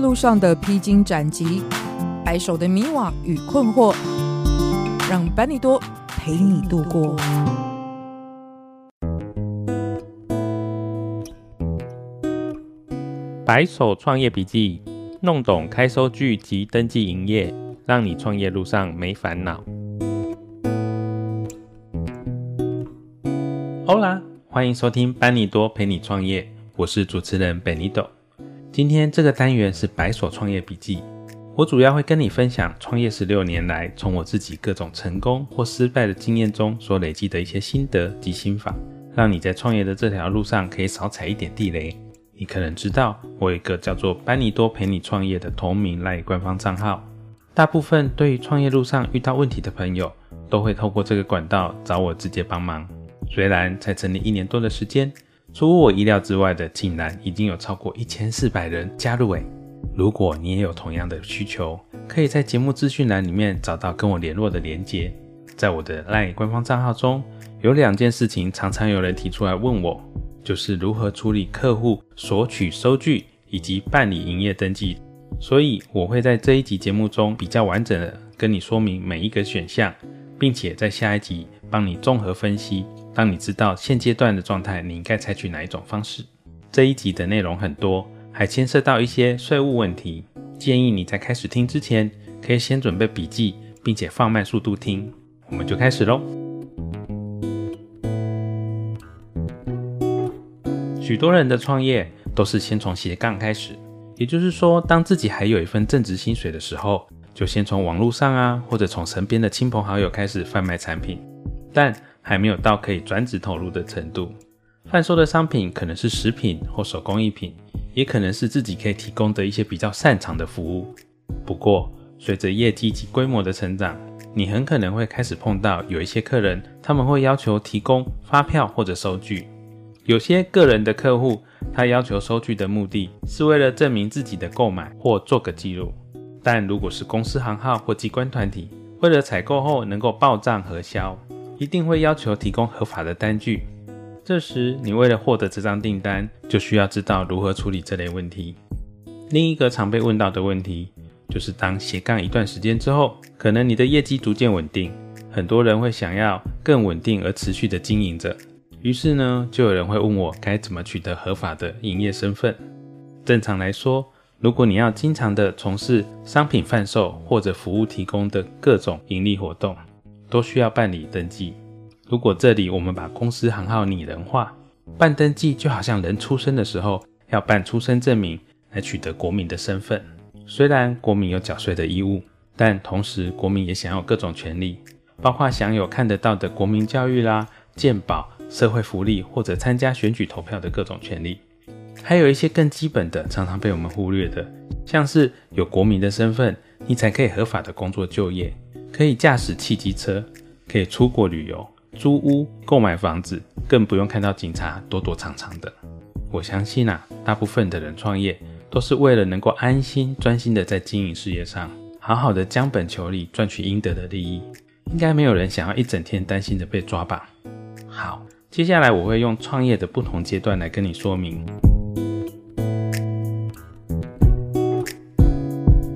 路上的披荆斩棘，白手的迷惘与困惑，让班尼多陪你度过。白手创业笔记，弄懂开收据及登记营业，让你创业路上没烦恼。Hola，欢迎收听班尼多陪你创业，我是主持人 Benito。今天这个单元是白所创业笔记，我主要会跟你分享创业十六年来，从我自己各种成功或失败的经验中所累积的一些心得及心法，让你在创业的这条路上可以少踩一点地雷。你可能知道，我有一个叫做班尼多陪你创业的同名赖官方账号。大部分对于创业路上遇到问题的朋友，都会透过这个管道找我直接帮忙。虽然才成立一年多的时间，出乎我意料之外的，竟然已经有超过一千四百人加入诶。如果你也有同样的需求，可以在节目资讯栏里面找到跟我联络的连接。在我的 LINE 官方账号中，有两件事情常常有人提出来问我，就是如何处理客户索取收据以及办理营业登记。所以我会在这一集节目中比较完整的跟你说明每一个选项，并且在下一集帮你综合分析。当你知道现阶段的状态，你应该采取哪一种方式？这一集的内容很多，还牵涉到一些税务问题，建议你在开始听之前，可以先准备笔记，并且放慢速度听。我们就开始喽。许多人的创业都是先从斜杠开始，也就是说，当自己还有一份正职薪水的时候，就先从网络上啊，或者从身边的亲朋好友开始贩卖产品，但还没有到可以转职投入的程度，贩售的商品可能是食品或手工艺品，也可能是自己可以提供的一些比较擅长的服务。不过，随着业绩及规模的成长，你很可能会开始碰到有一些客人，他们会要求提供发票或者收据。有些个人的客户，他要求收据的目的是为了证明自己的购买或做个记录。但如果是公司行号或机关团体，为了采购后能够报账核销。一定会要求提供合法的单据，这时你为了获得这张订单，就需要知道如何处理这类问题。另一个常被问到的问题，就是当斜杠一段时间之后，可能你的业绩逐渐稳定，很多人会想要更稳定而持续的经营着，于是呢，就有人会问我该怎么取得合法的营业身份。正常来说，如果你要经常的从事商品贩售或者服务提供的各种盈利活动，都需要办理登记。如果这里我们把公司行号拟人化，办登记就好像人出生的时候要办出生证明来取得国民的身份。虽然国民有缴税的义务，但同时国民也享有各种权利，包括享有看得到的国民教育啦、健保、社会福利或者参加选举投票的各种权利。还有一些更基本的，常常被我们忽略的，像是有国民的身份，你才可以合法的工作就业。可以驾驶汽机车，可以出国旅游、租屋、购买房子，更不用看到警察躲躲藏藏的。我相信啊，大部分的人创业都是为了能够安心、专心的在经营事业上，好好的将本求利，赚取应得的利益。应该没有人想要一整天担心的被抓吧？好，接下来我会用创业的不同阶段来跟你说明。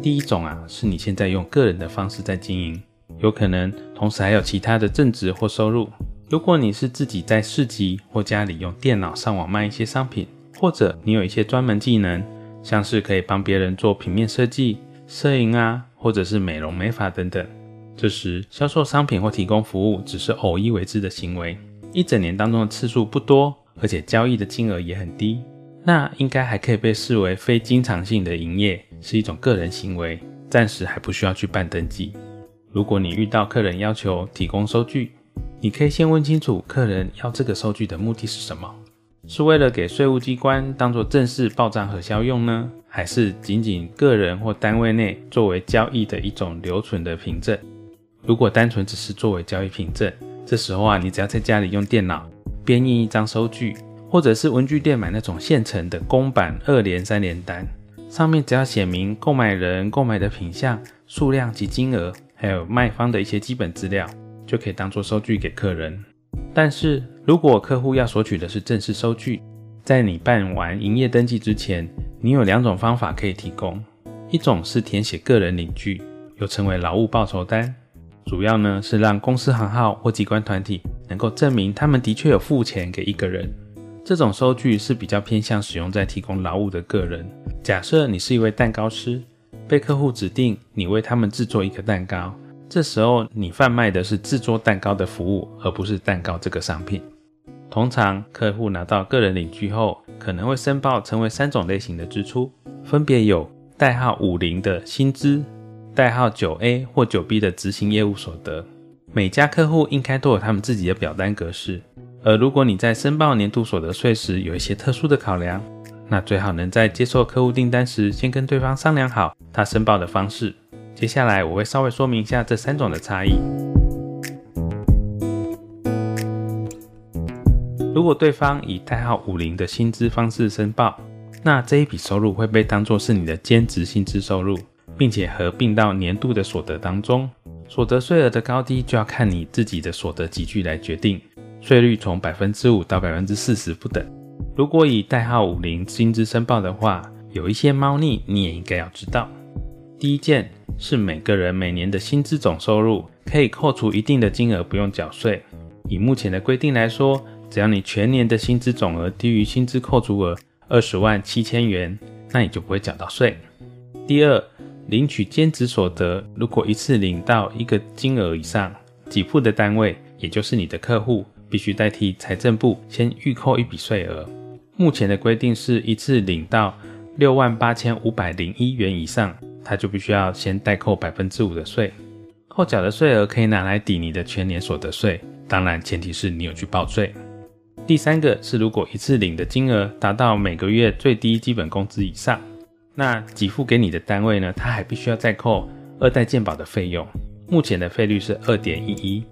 第一种啊，是你现在用个人的方式在经营，有可能同时还有其他的正职或收入。如果你是自己在市集或家里用电脑上网卖一些商品，或者你有一些专门技能，像是可以帮别人做平面设计、摄影啊，或者是美容美发等等，这时销售商品或提供服务只是偶一为之的行为，一整年当中的次数不多，而且交易的金额也很低。那应该还可以被视为非经常性的营业，是一种个人行为，暂时还不需要去办登记。如果你遇到客人要求提供收据，你可以先问清楚客人要这个收据的目的是什么。是为了给税务机关当做正式报账核销用呢，还是仅仅个人或单位内作为交易的一种留存的凭证？如果单纯只是作为交易凭证，这时候啊，你只要在家里用电脑编印一张收据，或者是文具店买那种现成的公版二联、三联单，上面只要写明购买人、购买的品项、数量及金额，还有卖方的一些基本资料，就可以当做收据给客人。但是如果客户要索取的是正式收据，在你办完营业登记之前，你有两种方法可以提供，一种是填写个人领据，又称为劳务报酬单。主要呢是让公司行号或机关团体能够证明他们的确有付钱给一个人。这种收据是比较偏向使用在提供劳务的个人。假设你是一位蛋糕师，被客户指定你为他们制作一个蛋糕，这时候你贩卖的是制作蛋糕的服务，而不是蛋糕这个商品。通常客户拿到个人领据后，可能会申报成为三种类型的支出，分别有代号五零的薪资。代号九 A 或九 B 的执行业务所得，每家客户应该都有他们自己的表单格式。而如果你在申报年度所得税时有一些特殊的考量，那最好能在接受客户订单时先跟对方商量好他申报的方式。接下来我会稍微说明一下这三种的差异。如果对方以代号五零的薪资方式申报，那这一笔收入会被当作是你的兼职薪资收入。并且合并到年度的所得当中，所得税额的高低就要看你自己的所得级距来决定，税率从百分之五到百分之四十不等。如果以代号五零薪资申报的话，有一些猫腻你也应该要知道。第一件是每个人每年的薪资总收入可以扣除一定的金额不用缴税。以目前的规定来说，只要你全年的薪资总额低于薪资扣除额二十万七千元，那你就不会缴到税。第二。领取兼职所得，如果一次领到一个金额以上，给付的单位，也就是你的客户，必须代替财政部先预扣一笔税额。目前的规定是一次领到六万八千五百零一元以上，他就必须要先代扣百分之五的税。扣缴的税额可以拿来抵你的全年所得税，当然前提是你有去报税。第三个是，如果一次领的金额达到每个月最低基本工资以上。那给付给你的单位呢，他还必须要再扣二代健保的费用，目前的费率是二点一一。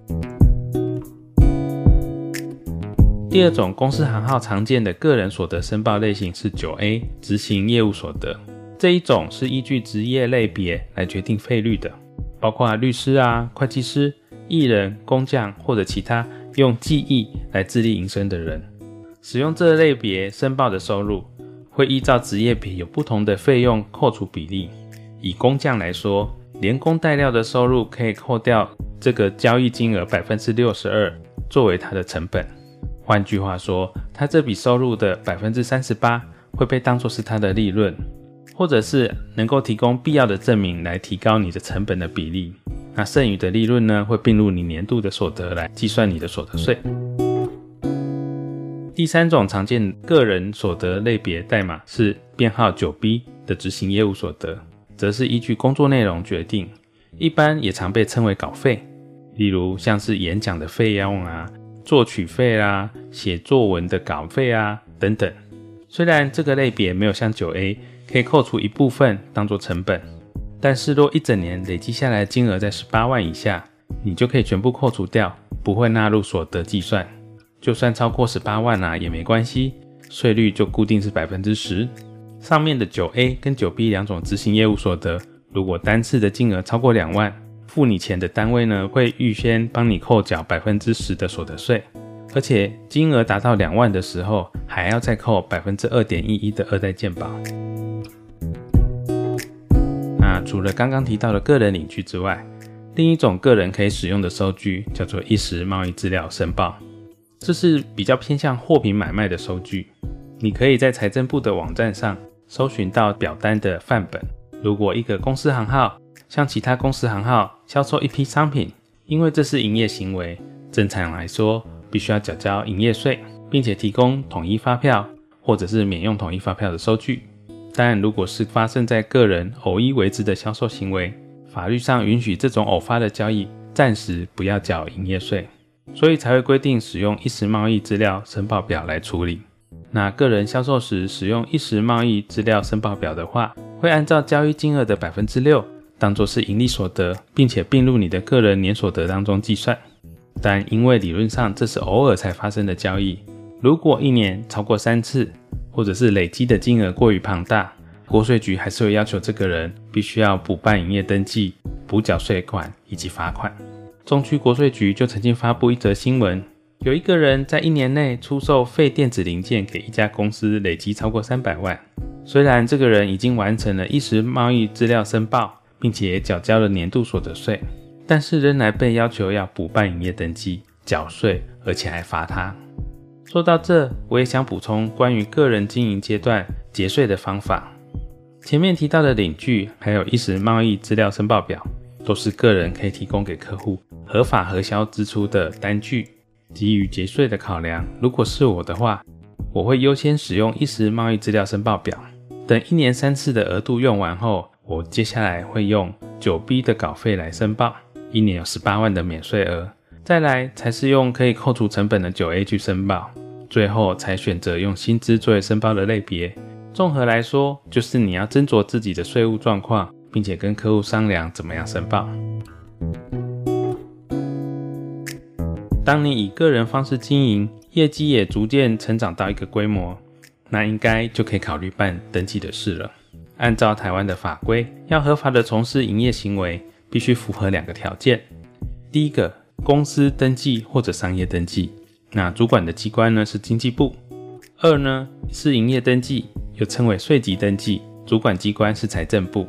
第二种公司行号常见的个人所得申报类型是九 A 执行业务所得，这一种是依据职业类别来决定费率的，包括律师啊、会计师、艺人、工匠或者其他用技艺来自力营生的人，使用这类别申报的收入。会依照职业别有不同的费用扣除比例。以工匠来说，连工带料的收入可以扣掉这个交易金额百分之六十二，作为它的成本。换句话说，他这笔收入的百分之三十八会被当作是他的利润，或者是能够提供必要的证明来提高你的成本的比例。那剩余的利润呢，会并入你年度的所得来计算你的所得税。第三种常见个人所得类别代码是编号九 B 的执行业务所得，则是依据工作内容决定，一般也常被称为稿费，例如像是演讲的费用啊、作曲费啊、写作文的稿费啊等等。虽然这个类别没有像九 A 可以扣除一部分当做成本，但是若一整年累积下来的金额在十八万以下，你就可以全部扣除掉，不会纳入所得计算。就算超过十八万啊，也没关系，税率就固定是百分之十。上面的九 A 跟九 B 两种执行业务所得，如果单次的金额超过两万，付你钱的单位呢，会预先帮你扣缴百分之十的所得税，而且金额达到两万的时候，还要再扣百分之二点一一的二代健保。那除了刚刚提到的个人领据之外，另一种个人可以使用的收据叫做一时贸易资料申报。这是比较偏向货品买卖的收据，你可以在财政部的网站上搜寻到表单的范本。如果一个公司行号向其他公司行号销售一批商品，因为这是营业行为，正常来说必须要缴交营业税，并且提供统一发票或者是免用统一发票的收据。但如果是发生在个人偶一为之的销售行为，法律上允许这种偶发的交易暂时不要缴营业税。所以才会规定使用一时贸易资料申报表来处理。那个人销售时使用一时贸易资料申报表的话，会按照交易金额的百分之六当做是盈利所得，并且并入你的个人年所得当中计算。但因为理论上这是偶尔才发生的交易，如果一年超过三次，或者是累积的金额过于庞大，国税局还是会要求这个人必须要补办营业登记、补缴税款以及罚款。中区国税局就曾经发布一则新闻。有一个人在一年内出售废电子零件给一家公司，累积超过三百万。虽然这个人已经完成了一时贸易资料申报，并且缴交了年度所得税，但是仍然被要求要补办营业登记、缴税，而且还罚他。说到这，我也想补充关于个人经营阶段节税的方法。前面提到的领据，还有一时贸易资料申报表，都是个人可以提供给客户合法核销支出的单据。基于节税的考量，如果是我的话，我会优先使用一时贸易资料申报表。等一年三次的额度用完后，我接下来会用九 B 的稿费来申报，一年有十八万的免税额。再来才是用可以扣除成本的九 A 去申报，最后才选择用薪资作为申报的类别。综合来说，就是你要斟酌自己的税务状况，并且跟客户商量怎么样申报。当你以个人方式经营，业绩也逐渐成长到一个规模，那应该就可以考虑办登记的事了。按照台湾的法规，要合法的从事营业行为，必须符合两个条件：第一个，公司登记或者商业登记，那主管的机关呢是经济部；二呢是营业登记，又称为税籍登记，主管机关是财政部。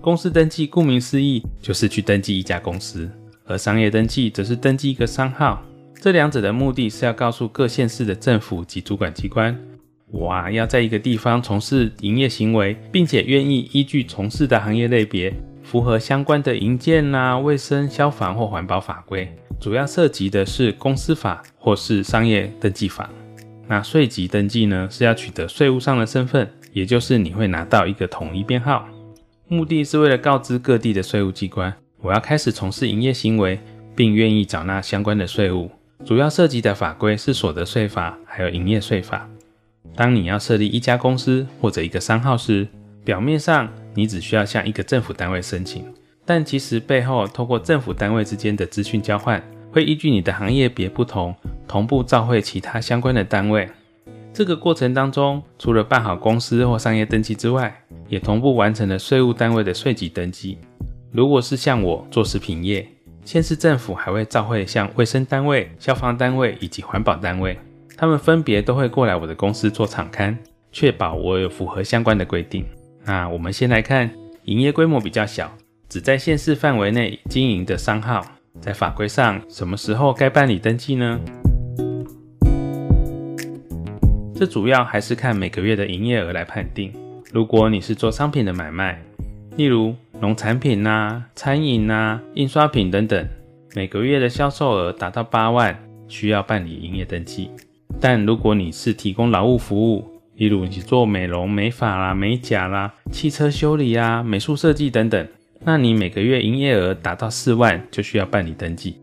公司登记顾名思义，就是去登记一家公司。而商业登记则是登记一个商号，这两者的目的是要告诉各县市的政府及主管机关，我啊要在一个地方从事营业行为，并且愿意依据从事的行业类别，符合相关的营建啊、卫生、消防或环保法规，主要涉及的是公司法或是商业登记法。那税籍登记呢，是要取得税务上的身份，也就是你会拿到一个统一编号，目的是为了告知各地的税务机关。我要开始从事营业行为，并愿意缴纳相关的税务，主要涉及的法规是所得税法，还有营业税法。当你要设立一家公司或者一个商号时，表面上你只需要向一个政府单位申请，但其实背后透过政府单位之间的资讯交换，会依据你的行业别不同，同步召会其他相关的单位。这个过程当中，除了办好公司或商业登记之外，也同步完成了税务单位的税籍登记。如果是像我做食品业，县市政府还会召会像卫生单位、消防单位以及环保单位，他们分别都会过来我的公司做场勘，确保我有符合相关的规定。那我们先来看营业规模比较小，只在县市范围内经营的商号，在法规上什么时候该办理登记呢？这主要还是看每个月的营业额来判定。如果你是做商品的买卖，例如农产品呐、餐饮呐、印刷品等等，每个月的销售额达到八万，需要办理营业登记。但如果你是提供劳务服务，例如你做美容美发啦、美甲啦、汽车修理啊、美术设计等等，那你每个月营业额达到四万，就需要办理登记。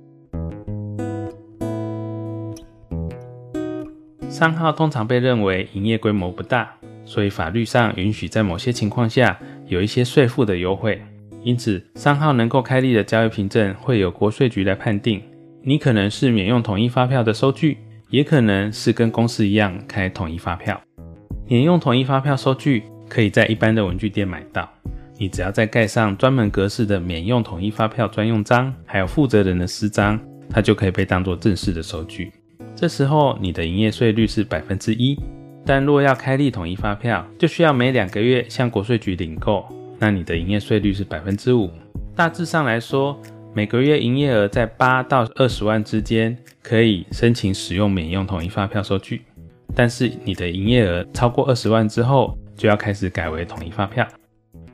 商号通常被认为营业规模不大，所以法律上允许在某些情况下。有一些税负的优惠，因此商号能够开立的交易凭证会由国税局来判定。你可能是免用统一发票的收据，也可能是跟公司一样开统一发票。免用统一发票收据可以在一般的文具店买到，你只要再盖上专门格式的免用统一发票专用章，还有负责人的私章，它就可以被当作正式的收据。这时候你的营业税率是百分之一。但若要开立统一发票，就需要每两个月向国税局领购，那你的营业税率是百分之五。大致上来说，每个月营业额在八到二十万之间，可以申请使用免用统一发票收据。但是你的营业额超过二十万之后，就要开始改为统一发票。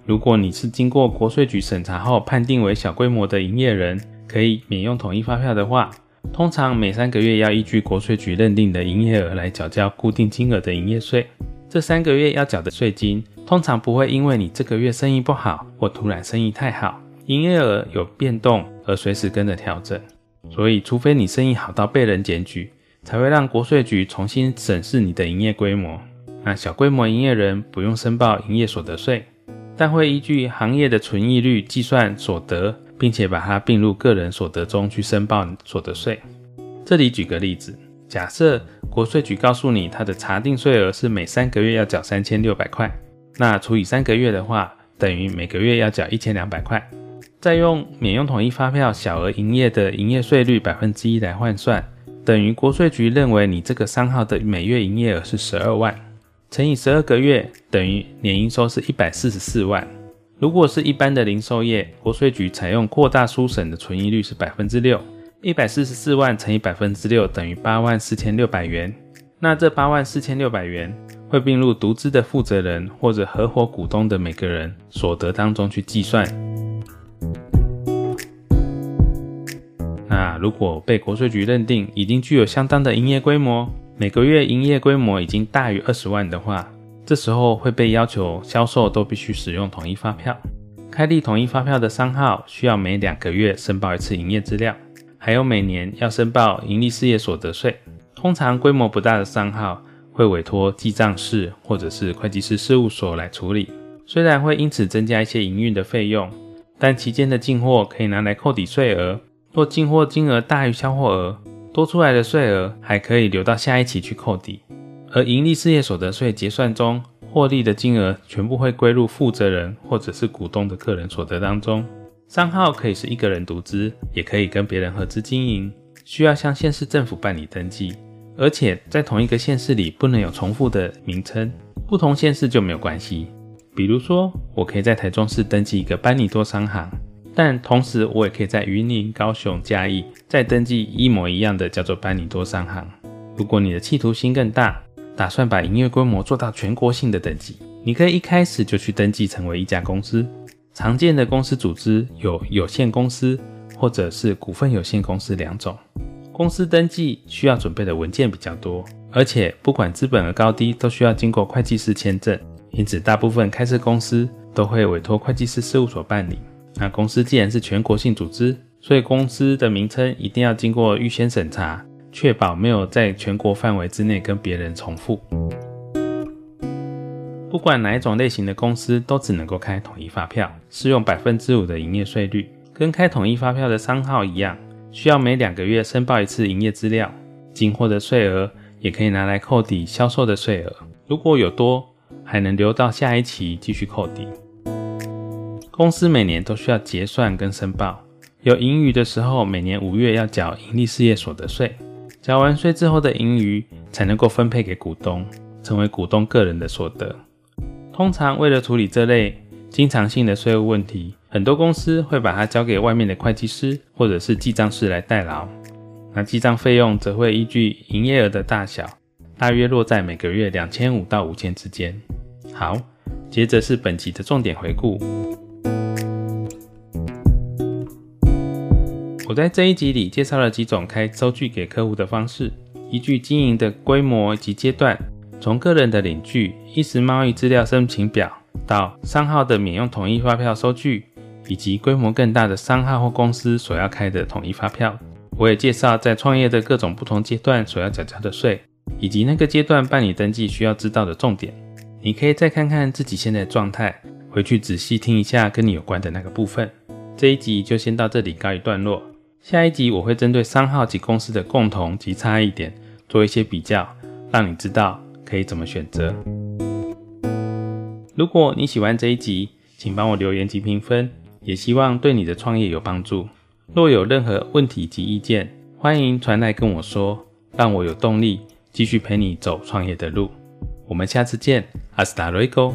如果你是经过国税局审查后判定为小规模的营业人，可以免用统一发票的话，通常每三个月要依据国税局认定的营业额来缴交固定金额的营业税。这三个月要缴的税金，通常不会因为你这个月生意不好或突然生意太好，营业额有变动而随时跟着调整。所以，除非你生意好到被人检举，才会让国税局重新审视你的营业规模。那小规模营业人不用申报营业所得税，但会依据行业的存益率计算所得，并且把它并入个人所得中去申报所得税。这里举个例子，假设国税局告诉你，它的查定税额是每三个月要缴三千六百块，那除以三个月的话，等于每个月要缴一千两百块。再用免用统一发票小额营业的营业税率百分之一来换算，等于国税局认为你这个商号的每月营业额是十二万，乘以十二个月，等于年营收是一百四十四万。如果是一般的零售业，国税局采用扩大书审的存疑率是百分之六。一百四十四万乘以百分之六等于八万四千六百元。那这八万四千六百元会并入独资的负责人或者合伙股东的每个人所得当中去计算。那如果被国税局认定已经具有相当的营业规模，每个月营业规模已经大于二十万的话，这时候会被要求销售都必须使用统一发票。开立统一发票的商号需要每两个月申报一次营业资料。还有每年要申报盈利事业所得税。通常规模不大的商号会委托记账室或者是会计师事务所来处理。虽然会因此增加一些营运的费用，但期间的进货可以拿来扣抵税额。若进货金额大于销货额，多出来的税额还可以留到下一期去扣抵。而营利事业所得税结算中获利的金额全部会归入负责人或者是股东的个人所得当中。商号可以是一个人独资，也可以跟别人合资经营，需要向县市政府办理登记，而且在同一个县市里不能有重复的名称，不同县市就没有关系。比如说，我可以在台中市登记一个班尼多商行，但同时我也可以在云林、高雄、嘉义再登记一模一样的叫做班尼多商行。如果你的企图心更大，打算把营业规模做到全国性的等级，你可以一开始就去登记成为一家公司。常见的公司组织有有限公司或者是股份有限公司两种。公司登记需要准备的文件比较多，而且不管资本额高低都需要经过会计师签证，因此大部分开设公司都会委托会计师事务所办理。那公司既然是全国性组织，所以公司的名称一定要经过预先审查，确保没有在全国范围之内跟别人重复。不管哪一种类型的公司，都只能够开统一发票，适用百分之五的营业税率，跟开统一发票的商号一样，需要每两个月申报一次营业资料。进货的税额也可以拿来扣抵销售的税额，如果有多，还能留到下一期继续扣抵。公司每年都需要结算跟申报，有盈余的时候，每年五月要缴营利事业所得税，缴完税之后的盈余才能够分配给股东，成为股东个人的所得。通常为了处理这类经常性的税务问题，很多公司会把它交给外面的会计师或者是记账师来代劳。那记账费用则会依据营业额的大小，大约落在每个月两千五到五千之间。好，接着是本集的重点回顾。我在这一集里介绍了几种开收据给客户的方式，依据经营的规模及阶段。从个人的领据、一时贸易资料申请表，到商号的免用统一发票收据，以及规模更大的商号或公司所要开的统一发票，我也介绍在创业的各种不同阶段所要缴交的税，以及那个阶段办理登记需要知道的重点。你可以再看看自己现在的状态，回去仔细听一下跟你有关的那个部分。这一集就先到这里告一段落，下一集我会针对商号及公司的共同及差异点做一些比较，让你知道。可以怎么选择？如果你喜欢这一集，请帮我留言及评分，也希望对你的创业有帮助。若有任何问题及意见，欢迎传来跟我说，让我有动力继续陪你走创业的路。我们下次见，Hasta luego。